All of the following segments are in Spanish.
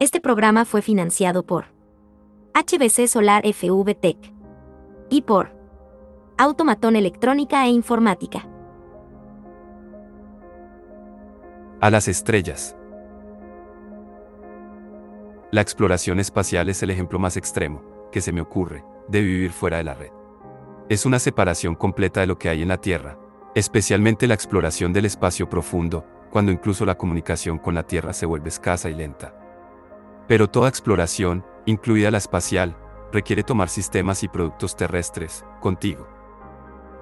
Este programa fue financiado por HBC Solar FV Tech y por Automatón Electrónica e Informática. A las estrellas. La exploración espacial es el ejemplo más extremo, que se me ocurre, de vivir fuera de la red. Es una separación completa de lo que hay en la Tierra, especialmente la exploración del espacio profundo, cuando incluso la comunicación con la Tierra se vuelve escasa y lenta. Pero toda exploración, incluida la espacial, requiere tomar sistemas y productos terrestres, contigo.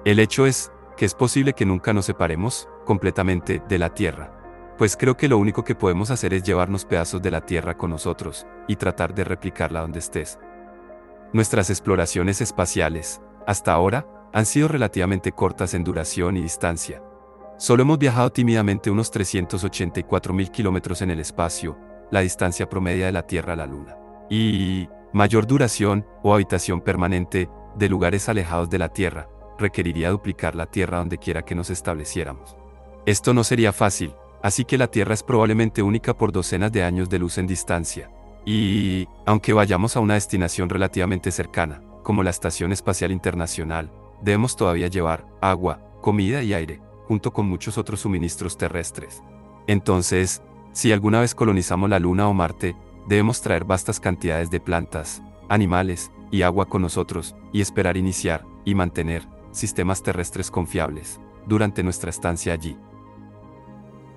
El hecho es, que es posible que nunca nos separemos, completamente, de la Tierra. Pues creo que lo único que podemos hacer es llevarnos pedazos de la Tierra con nosotros, y tratar de replicarla donde estés. Nuestras exploraciones espaciales, hasta ahora, han sido relativamente cortas en duración y distancia. Solo hemos viajado tímidamente unos 384.000 kilómetros en el espacio, la distancia promedia de la Tierra a la Luna. Y mayor duración o habitación permanente de lugares alejados de la Tierra requeriría duplicar la Tierra donde quiera que nos estableciéramos. Esto no sería fácil, así que la Tierra es probablemente única por docenas de años de luz en distancia. Y, aunque vayamos a una destinación relativamente cercana, como la Estación Espacial Internacional, debemos todavía llevar agua, comida y aire, junto con muchos otros suministros terrestres. Entonces, si alguna vez colonizamos la Luna o Marte, debemos traer vastas cantidades de plantas, animales y agua con nosotros, y esperar iniciar y mantener sistemas terrestres confiables durante nuestra estancia allí.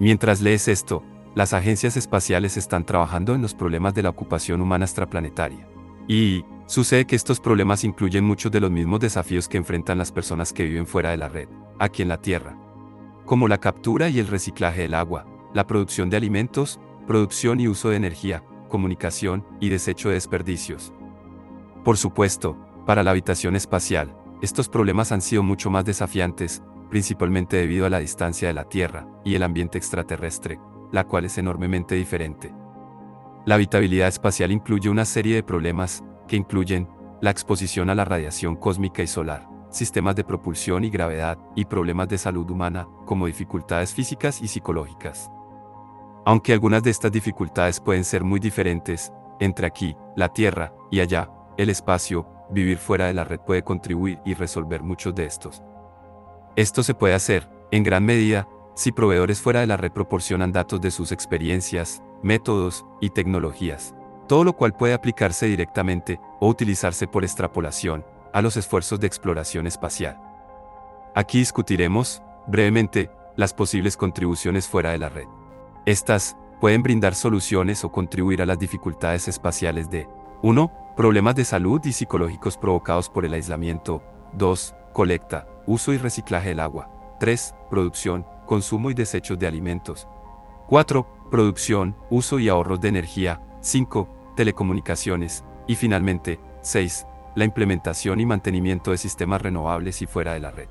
Mientras lees esto, las agencias espaciales están trabajando en los problemas de la ocupación humana extraplanetaria. Y, sucede que estos problemas incluyen muchos de los mismos desafíos que enfrentan las personas que viven fuera de la red, aquí en la Tierra, como la captura y el reciclaje del agua, la producción de alimentos, producción y uso de energía, comunicación y desecho de desperdicios. Por supuesto, para la habitación espacial, estos problemas han sido mucho más desafiantes, principalmente debido a la distancia de la Tierra y el ambiente extraterrestre, la cual es enormemente diferente. La habitabilidad espacial incluye una serie de problemas, que incluyen la exposición a la radiación cósmica y solar, sistemas de propulsión y gravedad, y problemas de salud humana, como dificultades físicas y psicológicas. Aunque algunas de estas dificultades pueden ser muy diferentes, entre aquí, la Tierra, y allá, el espacio, vivir fuera de la red puede contribuir y resolver muchos de estos. Esto se puede hacer, en gran medida, si proveedores fuera de la red proporcionan datos de sus experiencias, métodos y tecnologías, todo lo cual puede aplicarse directamente o utilizarse por extrapolación a los esfuerzos de exploración espacial. Aquí discutiremos, brevemente, las posibles contribuciones fuera de la red. Estas pueden brindar soluciones o contribuir a las dificultades espaciales de 1. Problemas de salud y psicológicos provocados por el aislamiento. 2. Colecta, uso y reciclaje del agua. 3. Producción, consumo y desechos de alimentos. 4. Producción, uso y ahorros de energía. 5. Telecomunicaciones. Y finalmente, 6. La implementación y mantenimiento de sistemas renovables y fuera de la red.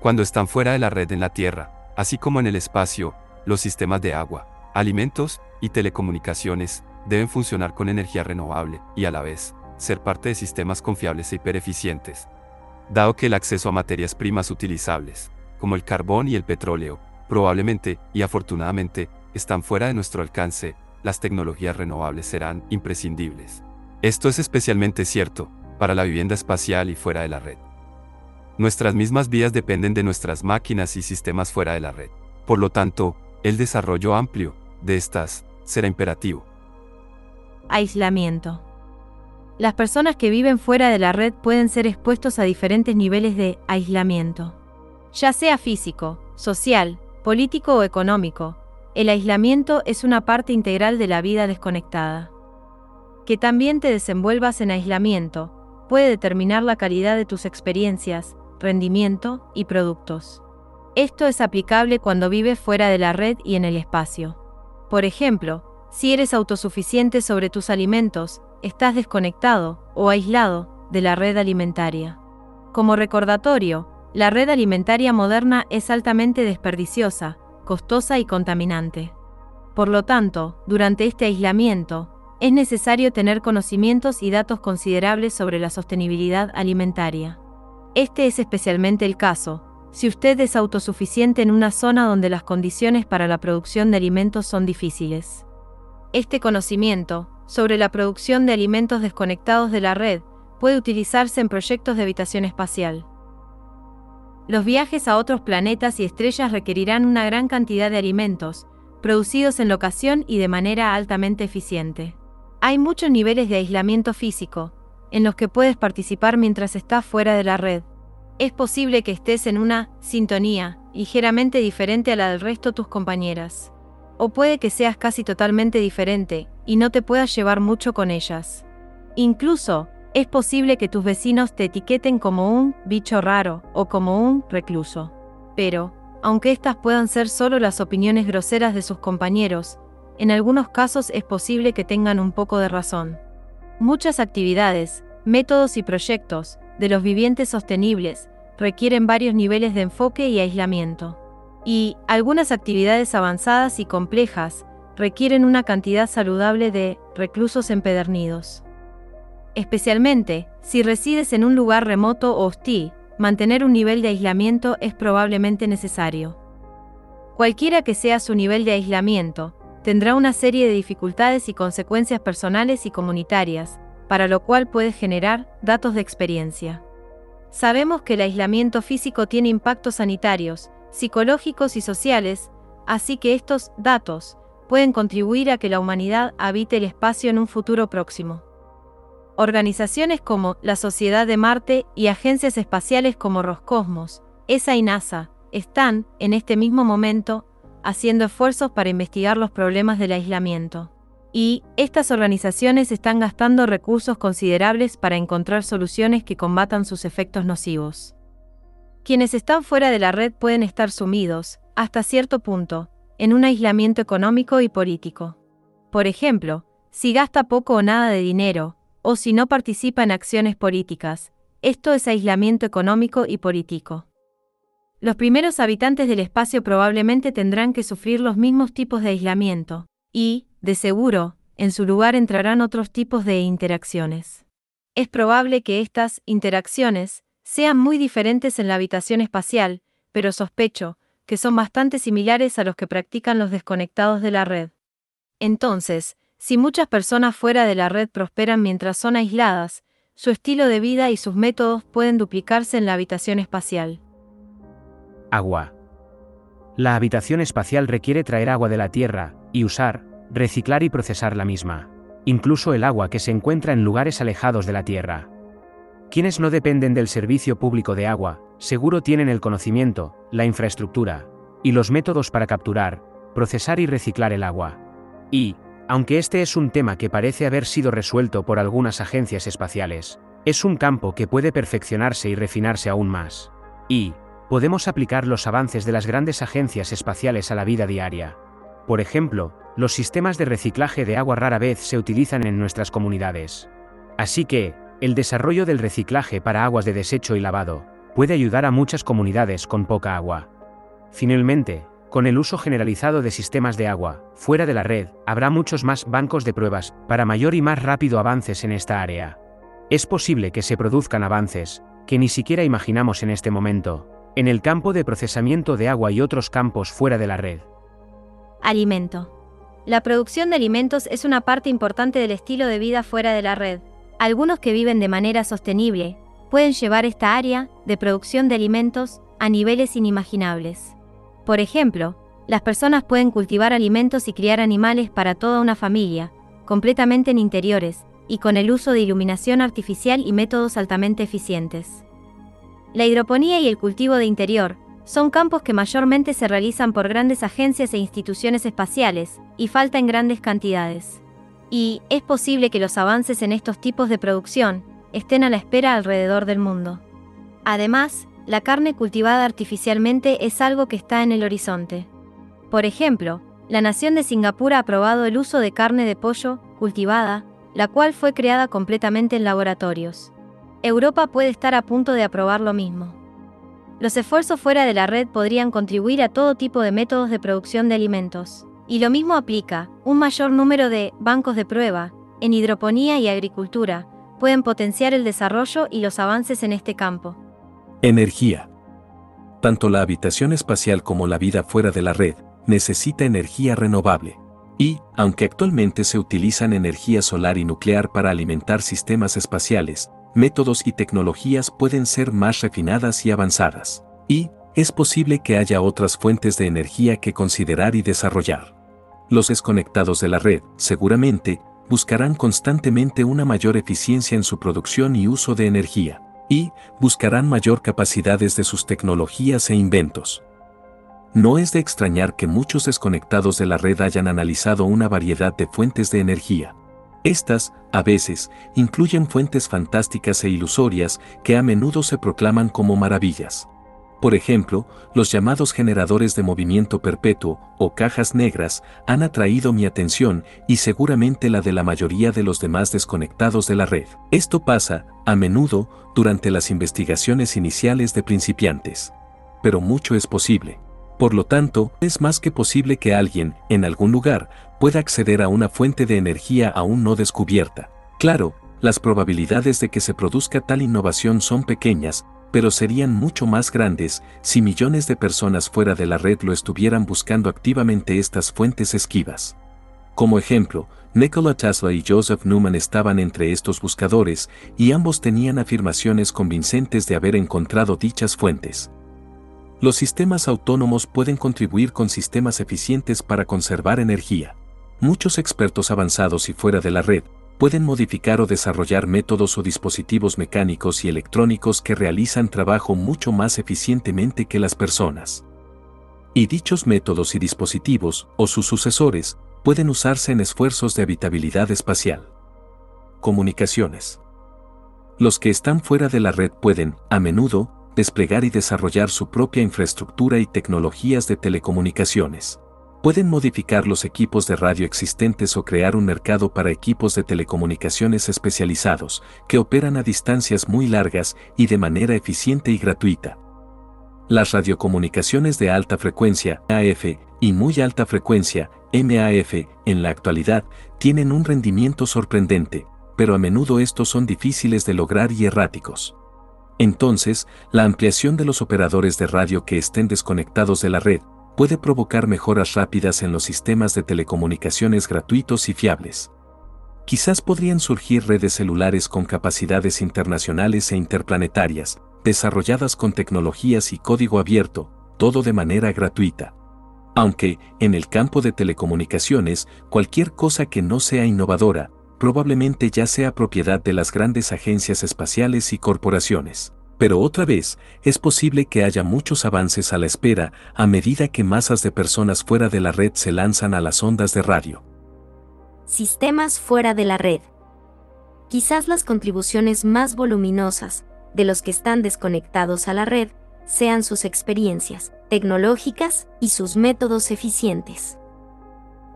Cuando están fuera de la red en la Tierra, así como en el espacio, los sistemas de agua, alimentos y telecomunicaciones deben funcionar con energía renovable y a la vez ser parte de sistemas confiables e hipereficientes. Dado que el acceso a materias primas utilizables, como el carbón y el petróleo, probablemente y afortunadamente están fuera de nuestro alcance, las tecnologías renovables serán imprescindibles. Esto es especialmente cierto para la vivienda espacial y fuera de la red. Nuestras mismas vías dependen de nuestras máquinas y sistemas fuera de la red. Por lo tanto, el desarrollo amplio de estas será imperativo. Aislamiento. Las personas que viven fuera de la red pueden ser expuestos a diferentes niveles de aislamiento, ya sea físico, social, político o económico. El aislamiento es una parte integral de la vida desconectada. Que también te desenvuelvas en aislamiento puede determinar la calidad de tus experiencias, rendimiento y productos. Esto es aplicable cuando vives fuera de la red y en el espacio. Por ejemplo, si eres autosuficiente sobre tus alimentos, estás desconectado o aislado de la red alimentaria. Como recordatorio, la red alimentaria moderna es altamente desperdiciosa, costosa y contaminante. Por lo tanto, durante este aislamiento, es necesario tener conocimientos y datos considerables sobre la sostenibilidad alimentaria. Este es especialmente el caso, si usted es autosuficiente en una zona donde las condiciones para la producción de alimentos son difíciles. Este conocimiento, sobre la producción de alimentos desconectados de la red, puede utilizarse en proyectos de habitación espacial. Los viajes a otros planetas y estrellas requerirán una gran cantidad de alimentos, producidos en locación y de manera altamente eficiente. Hay muchos niveles de aislamiento físico, en los que puedes participar mientras estás fuera de la red. Es posible que estés en una sintonía ligeramente diferente a la del resto de tus compañeras. O puede que seas casi totalmente diferente y no te puedas llevar mucho con ellas. Incluso, es posible que tus vecinos te etiqueten como un bicho raro o como un recluso. Pero, aunque estas puedan ser solo las opiniones groseras de sus compañeros, en algunos casos es posible que tengan un poco de razón. Muchas actividades, métodos y proyectos de los vivientes sostenibles requieren varios niveles de enfoque y aislamiento. Y algunas actividades avanzadas y complejas requieren una cantidad saludable de reclusos empedernidos especialmente si resides en un lugar remoto o hostil, mantener un nivel de aislamiento es probablemente necesario. Cualquiera que sea su nivel de aislamiento, tendrá una serie de dificultades y consecuencias personales y comunitarias, para lo cual puede generar datos de experiencia. Sabemos que el aislamiento físico tiene impactos sanitarios, psicológicos y sociales, así que estos datos pueden contribuir a que la humanidad habite el espacio en un futuro próximo. Organizaciones como la Sociedad de Marte y agencias espaciales como Roscosmos, ESA y NASA, están, en este mismo momento, haciendo esfuerzos para investigar los problemas del aislamiento. Y, estas organizaciones están gastando recursos considerables para encontrar soluciones que combatan sus efectos nocivos. Quienes están fuera de la red pueden estar sumidos, hasta cierto punto, en un aislamiento económico y político. Por ejemplo, si gasta poco o nada de dinero, o si no participa en acciones políticas. Esto es aislamiento económico y político. Los primeros habitantes del espacio probablemente tendrán que sufrir los mismos tipos de aislamiento, y, de seguro, en su lugar entrarán otros tipos de interacciones. Es probable que estas interacciones sean muy diferentes en la habitación espacial, pero sospecho que son bastante similares a los que practican los desconectados de la red. Entonces, si muchas personas fuera de la red prosperan mientras son aisladas, su estilo de vida y sus métodos pueden duplicarse en la habitación espacial. Agua. La habitación espacial requiere traer agua de la Tierra, y usar, reciclar y procesar la misma. Incluso el agua que se encuentra en lugares alejados de la Tierra. Quienes no dependen del servicio público de agua, seguro tienen el conocimiento, la infraestructura, y los métodos para capturar, procesar y reciclar el agua. Y, aunque este es un tema que parece haber sido resuelto por algunas agencias espaciales, es un campo que puede perfeccionarse y refinarse aún más. Y, podemos aplicar los avances de las grandes agencias espaciales a la vida diaria. Por ejemplo, los sistemas de reciclaje de agua rara vez se utilizan en nuestras comunidades. Así que, el desarrollo del reciclaje para aguas de desecho y lavado puede ayudar a muchas comunidades con poca agua. Finalmente, con el uso generalizado de sistemas de agua, fuera de la red, habrá muchos más bancos de pruebas, para mayor y más rápido avances en esta área. Es posible que se produzcan avances, que ni siquiera imaginamos en este momento, en el campo de procesamiento de agua y otros campos fuera de la red. Alimento. La producción de alimentos es una parte importante del estilo de vida fuera de la red. Algunos que viven de manera sostenible pueden llevar esta área de producción de alimentos a niveles inimaginables. Por ejemplo, las personas pueden cultivar alimentos y criar animales para toda una familia, completamente en interiores, y con el uso de iluminación artificial y métodos altamente eficientes. La hidroponía y el cultivo de interior son campos que mayormente se realizan por grandes agencias e instituciones espaciales, y falta en grandes cantidades. Y es posible que los avances en estos tipos de producción estén a la espera alrededor del mundo. Además, la carne cultivada artificialmente es algo que está en el horizonte. Por ejemplo, la nación de Singapur ha aprobado el uso de carne de pollo cultivada, la cual fue creada completamente en laboratorios. Europa puede estar a punto de aprobar lo mismo. Los esfuerzos fuera de la red podrían contribuir a todo tipo de métodos de producción de alimentos. Y lo mismo aplica, un mayor número de bancos de prueba, en hidroponía y agricultura, pueden potenciar el desarrollo y los avances en este campo. Energía. Tanto la habitación espacial como la vida fuera de la red necesita energía renovable. Y, aunque actualmente se utilizan energía solar y nuclear para alimentar sistemas espaciales, métodos y tecnologías pueden ser más refinadas y avanzadas. Y, es posible que haya otras fuentes de energía que considerar y desarrollar. Los desconectados de la red, seguramente, buscarán constantemente una mayor eficiencia en su producción y uso de energía, y buscarán mayor capacidades de sus tecnologías e inventos. No es de extrañar que muchos desconectados de la red hayan analizado una variedad de fuentes de energía. Estas, a veces, incluyen fuentes fantásticas e ilusorias que a menudo se proclaman como maravillas. Por ejemplo, los llamados generadores de movimiento perpetuo o cajas negras han atraído mi atención y seguramente la de la mayoría de los demás desconectados de la red. Esto pasa, a menudo, durante las investigaciones iniciales de principiantes. Pero mucho es posible. Por lo tanto, es más que posible que alguien, en algún lugar, pueda acceder a una fuente de energía aún no descubierta. Claro, las probabilidades de que se produzca tal innovación son pequeñas, pero serían mucho más grandes si millones de personas fuera de la red lo estuvieran buscando activamente estas fuentes esquivas. Como ejemplo, Nikola Tesla y Joseph Newman estaban entre estos buscadores y ambos tenían afirmaciones convincentes de haber encontrado dichas fuentes. Los sistemas autónomos pueden contribuir con sistemas eficientes para conservar energía. Muchos expertos avanzados y fuera de la red pueden modificar o desarrollar métodos o dispositivos mecánicos y electrónicos que realizan trabajo mucho más eficientemente que las personas. Y dichos métodos y dispositivos, o sus sucesores, pueden usarse en esfuerzos de habitabilidad espacial. Comunicaciones. Los que están fuera de la red pueden, a menudo, desplegar y desarrollar su propia infraestructura y tecnologías de telecomunicaciones. Pueden modificar los equipos de radio existentes o crear un mercado para equipos de telecomunicaciones especializados, que operan a distancias muy largas y de manera eficiente y gratuita. Las radiocomunicaciones de alta frecuencia, AF, y muy alta frecuencia, MAF, en la actualidad, tienen un rendimiento sorprendente, pero a menudo estos son difíciles de lograr y erráticos. Entonces, la ampliación de los operadores de radio que estén desconectados de la red, puede provocar mejoras rápidas en los sistemas de telecomunicaciones gratuitos y fiables. Quizás podrían surgir redes celulares con capacidades internacionales e interplanetarias, desarrolladas con tecnologías y código abierto, todo de manera gratuita. Aunque, en el campo de telecomunicaciones, cualquier cosa que no sea innovadora, probablemente ya sea propiedad de las grandes agencias espaciales y corporaciones. Pero otra vez, es posible que haya muchos avances a la espera a medida que masas de personas fuera de la red se lanzan a las ondas de radio. Sistemas fuera de la red. Quizás las contribuciones más voluminosas de los que están desconectados a la red sean sus experiencias tecnológicas y sus métodos eficientes.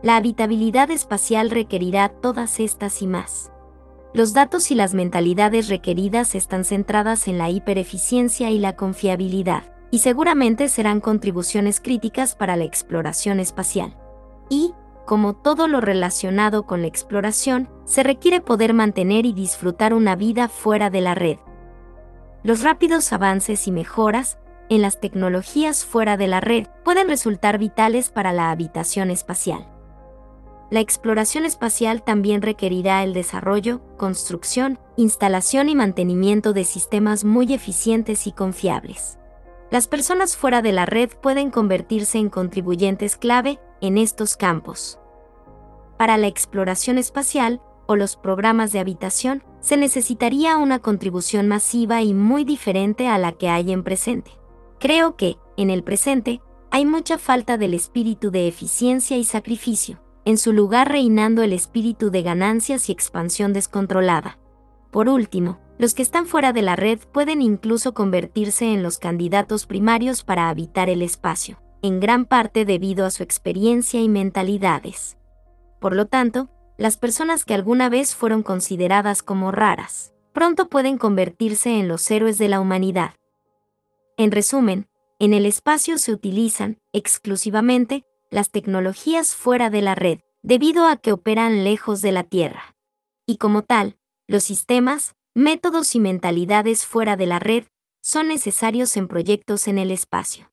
La habitabilidad espacial requerirá todas estas y más. Los datos y las mentalidades requeridas están centradas en la hipereficiencia y la confiabilidad, y seguramente serán contribuciones críticas para la exploración espacial. Y, como todo lo relacionado con la exploración, se requiere poder mantener y disfrutar una vida fuera de la red. Los rápidos avances y mejoras en las tecnologías fuera de la red pueden resultar vitales para la habitación espacial la exploración espacial también requerirá el desarrollo, construcción, instalación y mantenimiento de sistemas muy eficientes y confiables. Las personas fuera de la red pueden convertirse en contribuyentes clave en estos campos. Para la exploración espacial o los programas de habitación, se necesitaría una contribución masiva y muy diferente a la que hay en presente. Creo que, en el presente, hay mucha falta del espíritu de eficiencia y sacrificio en su lugar reinando el espíritu de ganancias y expansión descontrolada. Por último, los que están fuera de la red pueden incluso convertirse en los candidatos primarios para habitar el espacio, en gran parte debido a su experiencia y mentalidades. Por lo tanto, las personas que alguna vez fueron consideradas como raras, pronto pueden convertirse en los héroes de la humanidad. En resumen, en el espacio se utilizan, exclusivamente, las tecnologías fuera de la red, debido a que operan lejos de la Tierra. Y como tal, los sistemas, métodos y mentalidades fuera de la red son necesarios en proyectos en el espacio.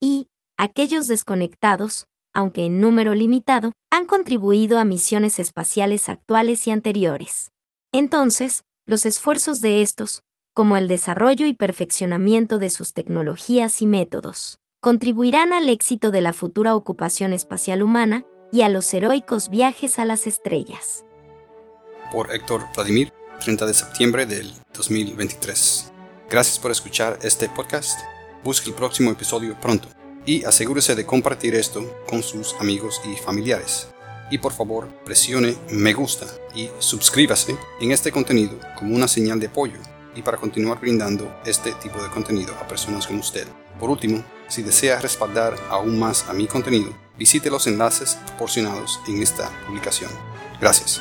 Y, aquellos desconectados, aunque en número limitado, han contribuido a misiones espaciales actuales y anteriores. Entonces, los esfuerzos de estos, como el desarrollo y perfeccionamiento de sus tecnologías y métodos, contribuirán al éxito de la futura ocupación espacial humana y a los heroicos viajes a las estrellas. Por Héctor Vladimir, 30 de septiembre del 2023. Gracias por escuchar este podcast. Busque el próximo episodio pronto y asegúrese de compartir esto con sus amigos y familiares. Y por favor, presione me gusta y suscríbase en este contenido como una señal de apoyo y para continuar brindando este tipo de contenido a personas como usted. Por último, si desea respaldar aún más a mi contenido, visite los enlaces proporcionados en esta publicación. Gracias.